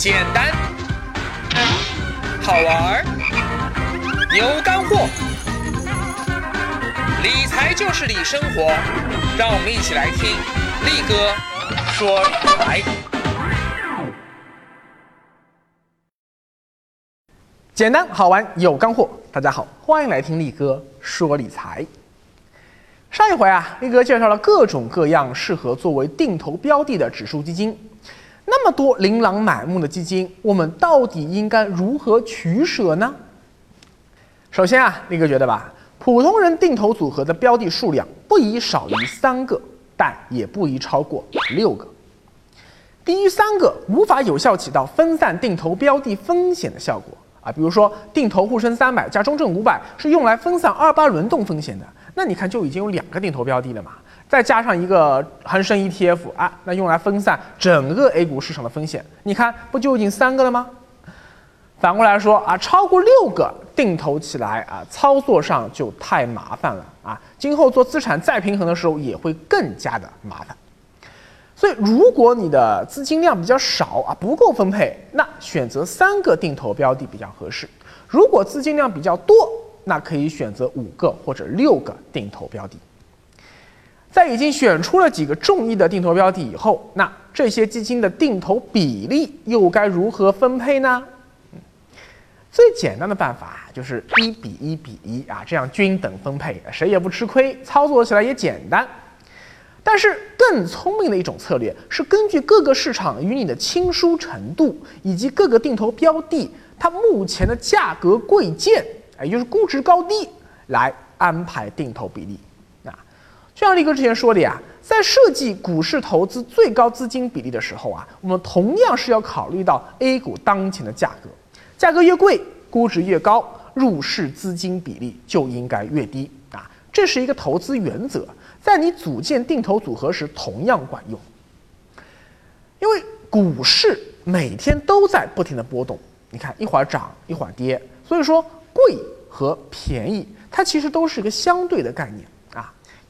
简单，好玩，有干货。理财就是理生活，让我们一起来听力哥说理财。简单好玩有干货，大家好，欢迎来听力哥说理财。上一回啊，力哥介绍了各种各样适合作为定投标的的指数基金。那么多琳琅满目的基金，我们到底应该如何取舍呢？首先啊，力哥觉得吧，普通人定投组合的标的数量不宜少于三个，但也不宜超过六个。低于三个，无法有效起到分散定投标的风险的效果。啊，比如说定投沪深三百加中证五百是用来分散二八轮动风险的，那你看就已经有两个定投标的了嘛，再加上一个恒生 ETF 啊，那用来分散整个 A 股市场的风险，你看不就已经三个了吗？反过来说啊，超过六个定投起来啊，操作上就太麻烦了啊，今后做资产再平衡的时候也会更加的麻烦。所以，如果你的资金量比较少啊，不够分配，那选择三个定投标的比较合适；如果资金量比较多，那可以选择五个或者六个定投标的。在已经选出了几个中意的定投标的以后，那这些基金的定投比例又该如何分配呢？最简单的办法就是一比一比一啊，这样均等分配，谁也不吃亏，操作起来也简单。但是更聪明的一种策略是根据各个市场与你的亲疏程度，以及各个定投标的它目前的价格贵贱，也就是估值高低，来安排定投比例。就像力哥之前说的呀，在设计股市投资最高资金比例的时候啊，我们同样是要考虑到 A 股当前的价格，价格越贵，估值越高，入市资金比例就应该越低。啊，这是一个投资原则。在你组建定投组合时，同样管用。因为股市每天都在不停的波动，你看一会儿涨一会儿跌，所以说贵和便宜它其实都是一个相对的概念。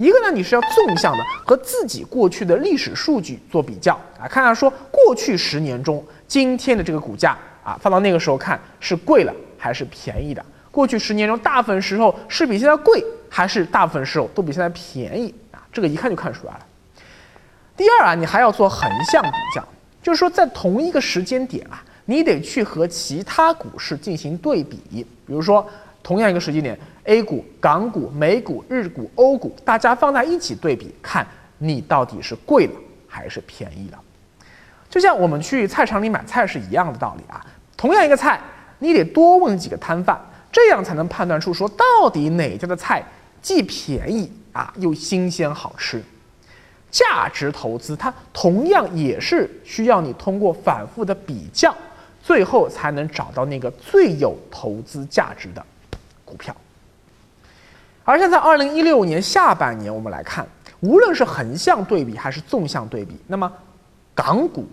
一个呢，你是要纵向的和自己过去的历史数据做比较啊，看看说过去十年中今天的这个股价啊，放到那个时候看是贵了还是便宜的？过去十年中大部分时候是比现在贵。还是大部分时候都比现在便宜啊，这个一看就看出来了。第二啊，你还要做横向比较，就是说在同一个时间点啊，你得去和其他股市进行对比。比如说，同样一个时间点，A 股、港股、美股、日股、欧股，大家放在一起对比，看你到底是贵了还是便宜了。就像我们去菜场里买菜是一样的道理啊，同样一个菜，你得多问几个摊贩，这样才能判断出说到底哪家的菜。既便宜啊，又新鲜好吃，价值投资它同样也是需要你通过反复的比较，最后才能找到那个最有投资价值的股票。而现在二零一六年下半年，我们来看，无论是横向对比还是纵向对比，那么港股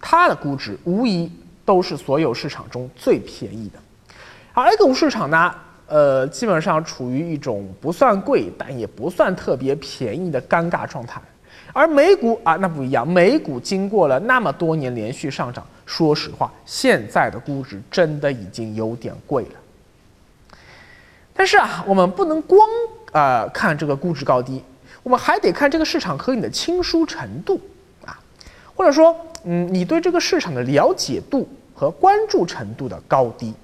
它的估值无疑都是所有市场中最便宜的，而 A 股市场呢？呃，基本上处于一种不算贵，但也不算特别便宜的尴尬状态。而美股啊，那不一样，美股经过了那么多年连续上涨，说实话，现在的估值真的已经有点贵了。但是啊，我们不能光呃看这个估值高低，我们还得看这个市场和你的亲疏程度啊，或者说，嗯，你对这个市场的了解度和关注程度的高低。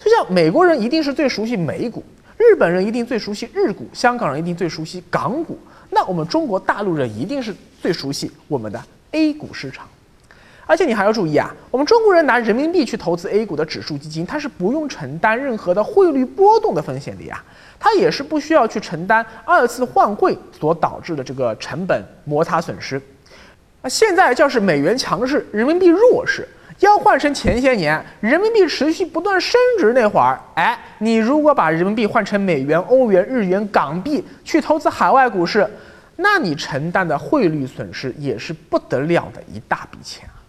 就像美国人一定是最熟悉美股，日本人一定最熟悉日股，香港人一定最熟悉港股，那我们中国大陆人一定是最熟悉我们的 A 股市场。而且你还要注意啊，我们中国人拿人民币去投资 A 股的指数基金，它是不用承担任何的汇率波动的风险的呀，它也是不需要去承担二次换汇所导致的这个成本摩擦损失。啊现在就是美元强势，人民币弱势。要换成前些年人民币持续不断升值那会儿，哎，你如果把人民币换成美元、欧元、日元、港币去投资海外股市，那你承担的汇率损失也是不得了的一大笔钱啊！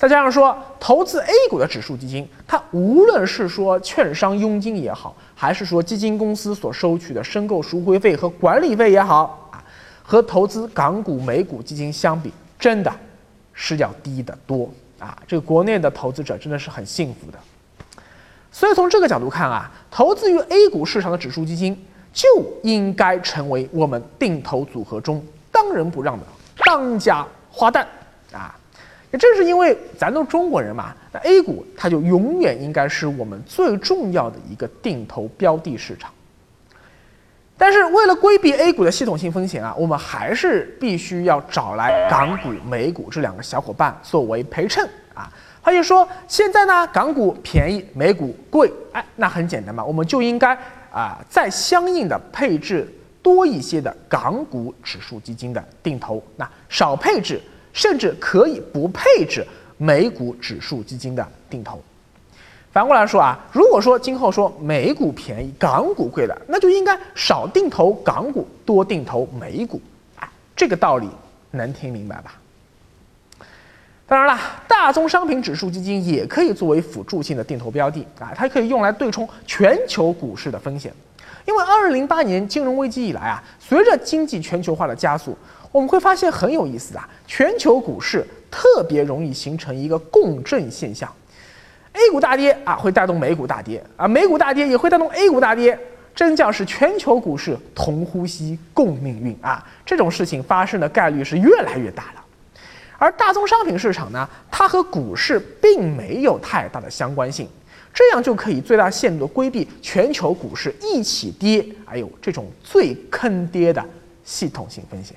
再加上说，投资 A 股的指数基金，它无论是说券商佣金也好，还是说基金公司所收取的申购赎回费和管理费也好啊，和投资港股、美股基金相比，真的是要低得多。啊，这个国内的投资者真的是很幸福的。所以从这个角度看啊，投资于 A 股市场的指数基金就应该成为我们定投组合中当仁不让的当家花旦啊！也正是因为咱都中国人嘛，那 A 股它就永远应该是我们最重要的一个定投标的市场。但是为了规避 A 股的系统性风险啊，我们还是必须要找来港股、美股这两个小伙伴作为陪衬啊。他就说，现在呢，港股便宜，美股贵，哎，那很简单嘛，我们就应该啊，再相应的配置多一些的港股指数基金的定投，那少配置，甚至可以不配置美股指数基金的定投。反过来说啊，如果说今后说美股便宜，港股贵了，那就应该少定投港股，多定投美股，哎，这个道理能听明白吧？当然了，大宗商品指数基金也可以作为辅助性的定投标的啊，它可以用来对冲全球股市的风险。因为二零零八年金融危机以来啊，随着经济全球化的加速，我们会发现很有意思啊，全球股市特别容易形成一个共振现象。A 股大跌啊，会带动美股大跌啊；美股大跌也会带动 A 股大跌，真叫是全球股市同呼吸共命运啊！这种事情发生的概率是越来越大了。而大宗商品市场呢，它和股市并没有太大的相关性，这样就可以最大限度的规避全球股市一起跌，还有这种最坑爹的系统性风险。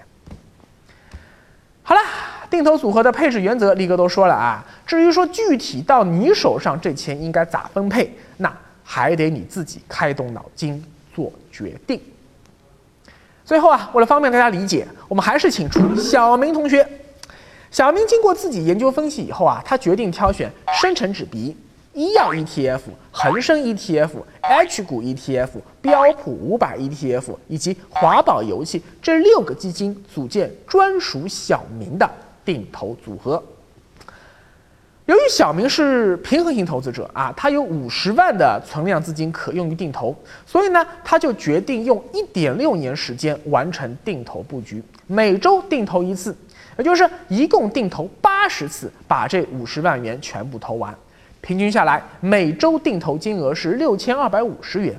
好了。定投组合的配置原则，力哥都说了啊。至于说具体到你手上这钱应该咋分配，那还得你自己开动脑筋做决定。最后啊，为了方便大家理解，我们还是请出小明同学。小明经过自己研究分析以后啊，他决定挑选深成指 B。医药 ETF、恒生 ETF、H 股 ETF、标普五百 ETF 以及华宝油气这六个基金组建专属小明的定投组合。由于小明是平衡型投资者啊，他有五十万的存量资金可用于定投，所以呢，他就决定用一点六年时间完成定投布局，每周定投一次，也就是一共定投八十次，把这五十万元全部投完。平均下来，每周定投金额是六千二百五十元。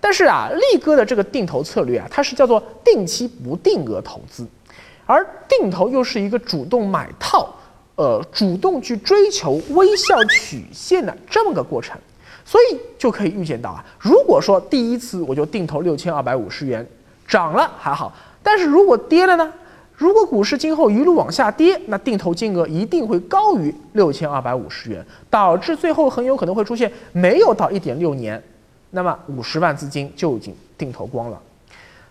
但是啊，力哥的这个定投策略啊，它是叫做定期不定额投资，而定投又是一个主动买套，呃，主动去追求微笑曲线的这么个过程，所以就可以预见到啊，如果说第一次我就定投六千二百五十元，涨了还好，但是如果跌了呢？如果股市今后一路往下跌，那定投金额一定会高于六千二百五十元，导致最后很有可能会出现没有到一点六年，那么五十万资金就已经定投光了。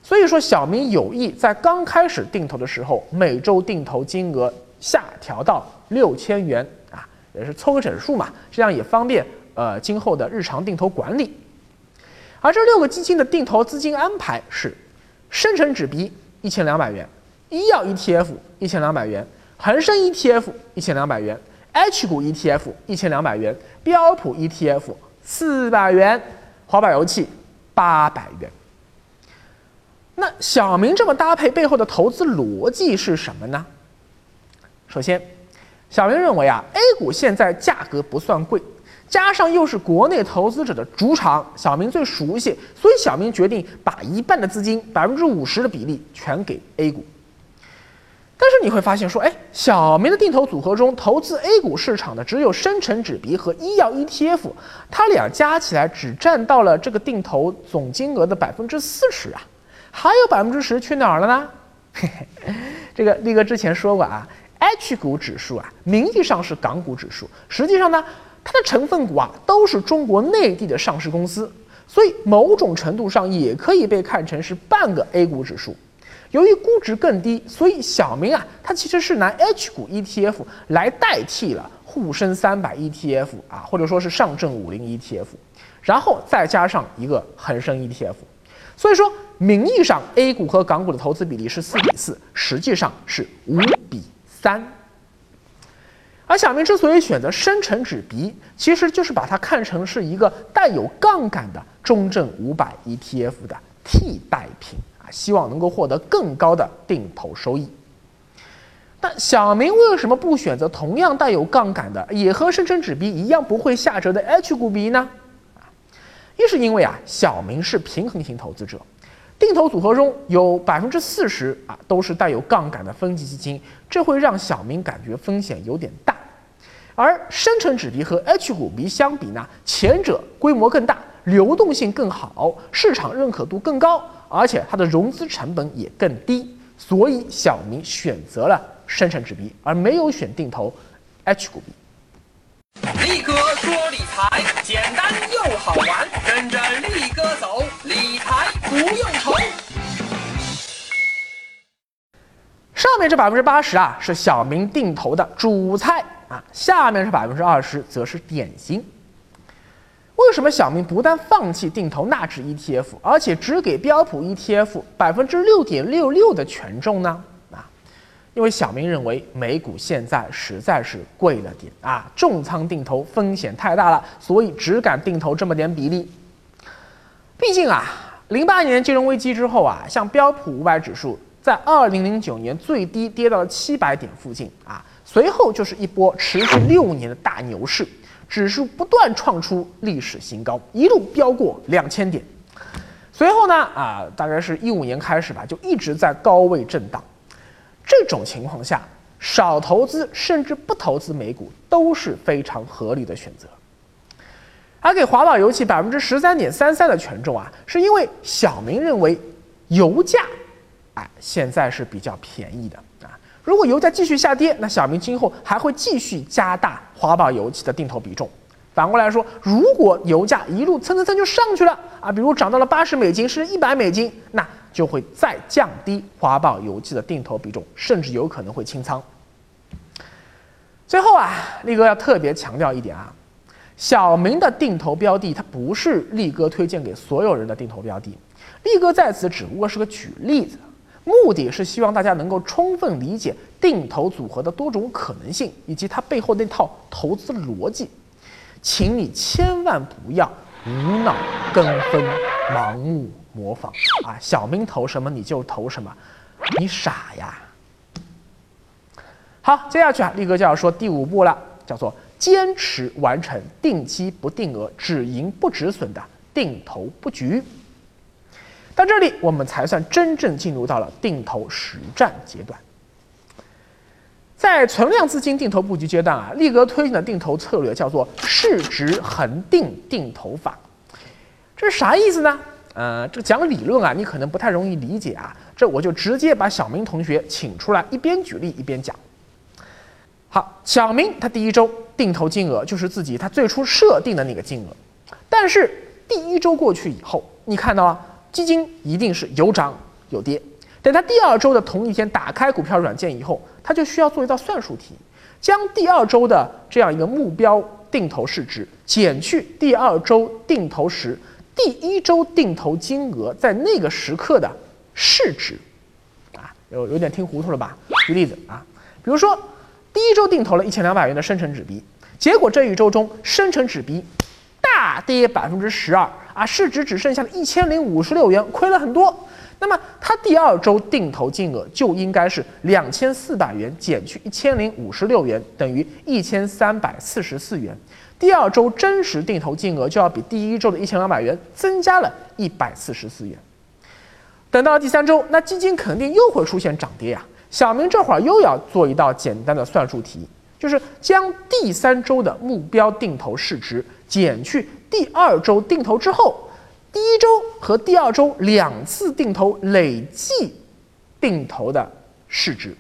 所以说，小明有意在刚开始定投的时候，每周定投金额下调到六千元啊，也是凑个整数嘛，这样也方便呃今后的日常定投管理。而这六个基金的定投资金安排是：深成指 B 一千两百元。医药 ETF 一千两百元，恒生 ETF 一千两百元，H 股 ETF 一千两百元，标普 ETF 四百元，华宝油气八百元。那小明这么搭配背后的投资逻辑是什么呢？首先，小明认为啊，A 股现在价格不算贵，加上又是国内投资者的主场，小明最熟悉，所以小明决定把一半的资金，百分之五十的比例全给 A 股。但是你会发现，说，哎，小明的定投组合中，投资 A 股市场的只有深成指 B 和医药 ETF，它俩加起来只占到了这个定投总金额的百分之四十啊，还有百分之十去哪儿了呢？嘿嘿，这个力哥之前说过啊，H 股指数啊，名义上是港股指数，实际上呢，它的成分股啊都是中国内地的上市公司，所以某种程度上也可以被看成是半个 A 股指数。由于估值更低，所以小明啊，他其实是拿 H 股 ETF 来代替了沪深三百 ETF 啊，或者说是上证五零 ETF，然后再加上一个恒生 ETF，所以说名义上 A 股和港股的投资比例是四比四，实际上是五比三。而小明之所以选择深成指 B，其实就是把它看成是一个带有杠杆的中证五百 ETF 的替代品。希望能够获得更高的定投收益。那小明为什么不选择同样带有杠杆的，也和生成纸币一样不会下折的 H 股币呢？一是因为啊，小明是平衡型投资者，定投组合中有百分之四十啊都是带有杠杆的分级基金，这会让小明感觉风险有点大。而生成纸币和 H 股币相比呢，前者规模更大，流动性更好，市场认可度更高，而且它的融资成本也更低，所以小明选择了。深成指币，而没有选定投 H 股币。力哥说理财简单又好玩，跟着力哥走，理财不用愁。上面这百分之八十啊，是小明定投的主菜啊，下面是百分之二十，则是点心。为什么小明不但放弃定投纳指 ETF，而且只给标普 ETF 百分之六点六六的权重呢？啊因为小明认为美股现在实在是贵了点啊，重仓定投风险太大了，所以只敢定投这么点比例。毕竟啊，零八年金融危机之后啊，像标普五百指数在二零零九年最低跌到了七百点附近啊，随后就是一波持续六年的大牛市，指数不断创出历史新高，一路飙过两千点。随后呢啊，大概是一五年开始吧，就一直在高位震荡。这种情况下，少投资甚至不投资美股都是非常合理的选择。而给华宝油气百分之十三点三三的权重啊，是因为小明认为油价，哎，现在是比较便宜的。如果油价继续下跌，那小明今后还会继续加大华宝油气的定投比重。反过来说，如果油价一路蹭蹭蹭就上去了啊，比如涨到了八十美金，甚至一百美金，那。就会再降低华宝油气的定投比重，甚至有可能会清仓。最后啊，力哥要特别强调一点啊，小明的定投标的，它不是力哥推荐给所有人的定投标的，力哥在此只不过是个举例子，目的是希望大家能够充分理解定投组合的多种可能性以及它背后那套投资逻辑，请你千万不要无脑跟风、盲目。模仿啊，小明投什么你就投什么，你傻呀！好，接下去啊，力哥就要说第五步了，叫做坚持完成定期不定额、止盈不止损的定投布局。到这里，我们才算真正进入到了定投实战阶段。在存量资金定投布局阶段啊，力哥推荐的定投策略叫做市值恒定定投法，这是啥意思呢？呃，这讲理论啊，你可能不太容易理解啊。这我就直接把小明同学请出来，一边举例一边讲。好，小明他第一周定投金额就是自己他最初设定的那个金额，但是第一周过去以后，你看到啊，基金一定是有涨有跌。等他第二周的同一天打开股票软件以后，他就需要做一道算术题，将第二周的这样一个目标定投市值减去第二周定投时。第一周定投金额在那个时刻的市值，啊，有有点听糊涂了吧？举例子啊，比如说第一周定投了一千两百元的深成指币，结果这一周中深成指币大跌百分之十二啊，市值只剩下了一千零五十六元，亏了很多。那么它第二周定投金额就应该是两千四百元减去一千零五十六元，等于一千三百四十四元。第二周真实定投金额就要比第一周的一千两百元增加了一百四十四元。等到第三周，那基金肯定又会出现涨跌呀。小明这会儿又要做一道简单的算术题，就是将第三周的目标定投市值减去第二周定投之后，第一周和第二周两次定投累计定投的市值。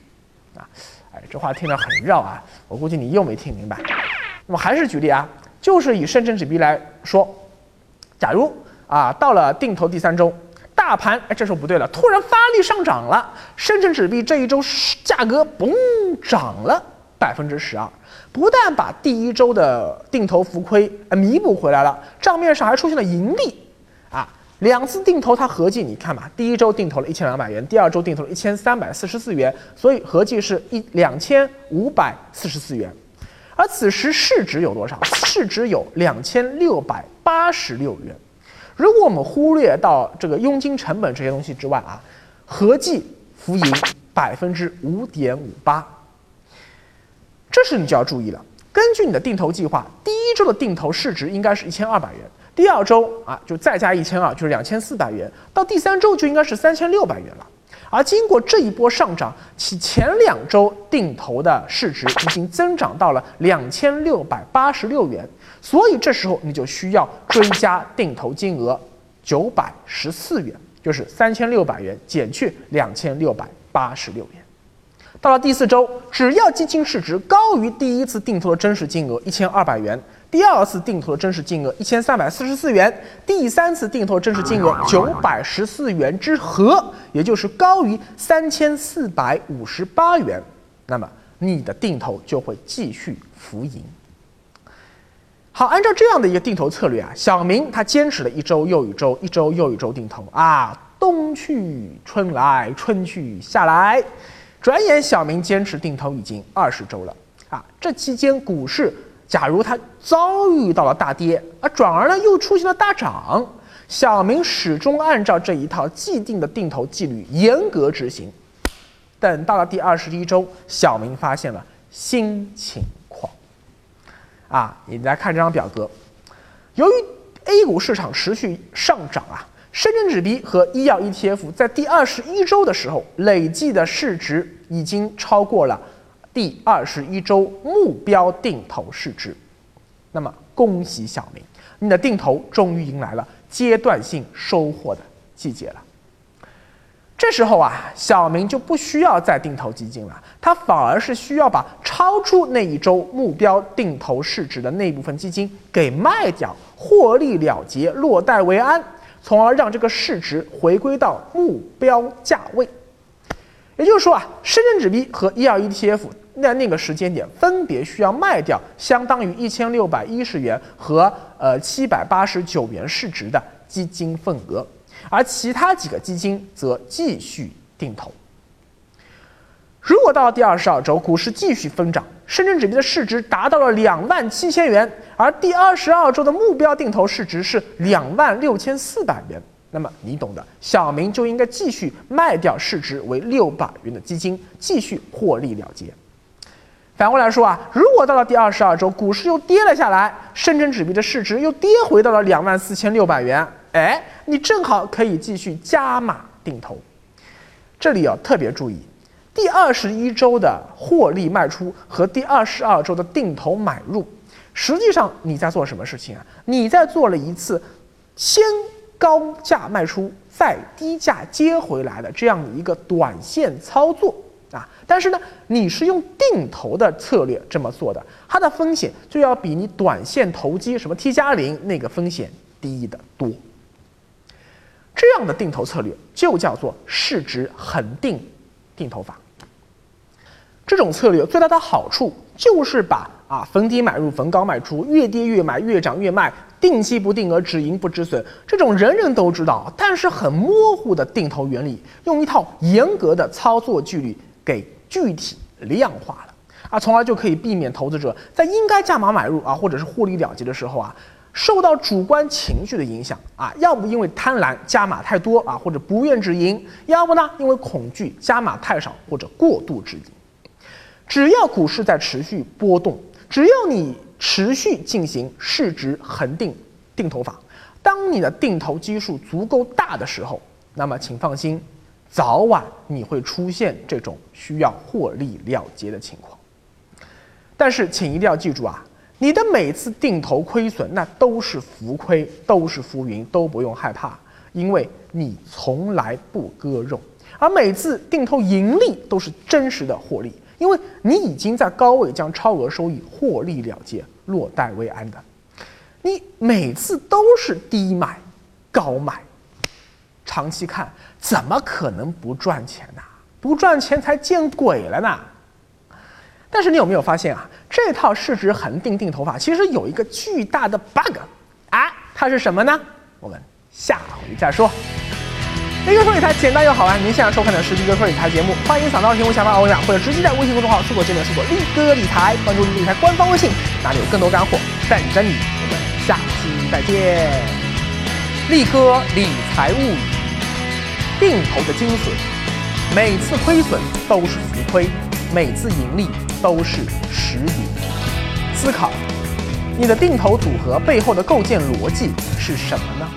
啊，哎，这话听着很绕啊，我估计你又没听明白。那么还是举例啊，就是以深成纸币来说，假如啊到了定投第三周，大盘哎这时候不对了，突然发力上涨了，深成纸币这一周价格嘣涨了百分之十二，不但把第一周的定投浮亏弥补回来了，账面上还出现了盈利啊，两次定投它合计你看嘛，第一周定投了一千两百元，第二周定投了一千三百四十四元，所以合计是一两千五百四十四元。而此时市值有多少？市值有两千六百八十六元。如果我们忽略到这个佣金成本这些东西之外啊，合计浮盈百分之五点五八这时你就要注意了，根据你的定投计划，第一周的定投市值应该是一千二百元，第二周啊就再加一千二，就是两千四百元，到第三周就应该是三千六百元了。而经过这一波上涨，其前两周定投的市值已经增长到了两千六百八十六元，所以这时候你就需要追加定投金额九百十四元，就是三千六百元减去两千六百八十六元。到了第四周，只要基金市值高于第一次定投的真实金额一千二百元。第二次定投的真实金额一千三百四十四元，第三次定投的真实金额九百十四元之和，也就是高于三千四百五十八元，那么你的定投就会继续浮盈。好，按照这样的一个定投策略啊，小明他坚持了一周又一周，一周又一周定投啊，冬去春来，春去夏来，转眼小明坚持定投已经二十周了啊，这期间股市。假如他遭遇到了大跌，而转而呢又出现了大涨，小明始终按照这一套既定的定投纪律严格执行。等到了第二十一周，小明发现了新情况。啊，你来看这张表格，由于 A 股市场持续上涨啊，深圳纸币和医药 ETF 在第二十一周的时候累计的市值已经超过了。第二十一周目标定投市值，那么恭喜小明，你的定投终于迎来了阶段性收获的季节了。这时候啊，小明就不需要再定投基金了，他反而是需要把超出那一周目标定投市值的那部分基金给卖掉，获利了结，落袋为安，从而让这个市值回归到目标价位。也就是说啊，深圳纸币和一二 ETF 在那个时间点分别需要卖掉相当于一千六百一十元和呃七百八十九元市值的基金份额，而其他几个基金则继续定投。如果到了第二十二周，股市继续疯涨，深圳纸币的市值达到了两万七千元，而第二十二周的目标定投市值是两万六千四百元。那么你懂的，小明就应该继续卖掉市值为六百元的基金，继续获利了结。反过来说啊，如果到了第二十二周，股市又跌了下来，深圳纸币的市值又跌回到了两万四千六百元，哎，你正好可以继续加码定投。这里要特别注意，第二十一周的获利卖出和第二十二周的定投买入，实际上你在做什么事情啊？你在做了一次先。高价卖出，再低价接回来的这样一个短线操作啊，但是呢，你是用定投的策略这么做的，它的风险就要比你短线投机什么 T 加零那个风险低得多。这样的定投策略就叫做市值恒定定投法。这种策略最大的好处就是把啊逢低买入，逢高卖出，越跌越买，越涨越卖。定期不定额，止盈不止损，这种人人都知道，但是很模糊的定投原理，用一套严格的操作纪律给具体量化了啊，从而就可以避免投资者在应该加码买入啊，或者是获利了结的时候啊，受到主观情绪的影响啊，要不因为贪婪加码太多啊，或者不愿止盈，要不呢因为恐惧加码太少或者过度止盈。只要股市在持续波动，只要你。持续进行市值恒定定投法，当你的定投基数足够大的时候，那么请放心，早晚你会出现这种需要获利了结的情况。但是请一定要记住啊，你的每次定投亏损那都是浮亏，都是浮云，都不用害怕，因为你从来不割肉，而每次定投盈利都是真实的获利。因为你已经在高位将超额收益获利了结，落袋为安的，你每次都是低买高卖，长期看怎么可能不赚钱呢？不赚钱才见鬼了呢！但是你有没有发现啊？这套市值恒定定投法其实有一个巨大的 bug，啊，它是什么呢？我们下回再说。立哥说理财简单又好玩，您现在收看的是立哥说理财节目，欢迎扫描屏幕下方二维码，或者直接在微信公众号搜索界面搜索“立哥理财”，关注理财官方微信，那里有更多干货等着你。我们下期再见。立哥理财物语，定投的精髓，每次亏损都是浮亏，每次盈利。都是实底。思考，你的定投组合背后的构建逻辑是什么呢？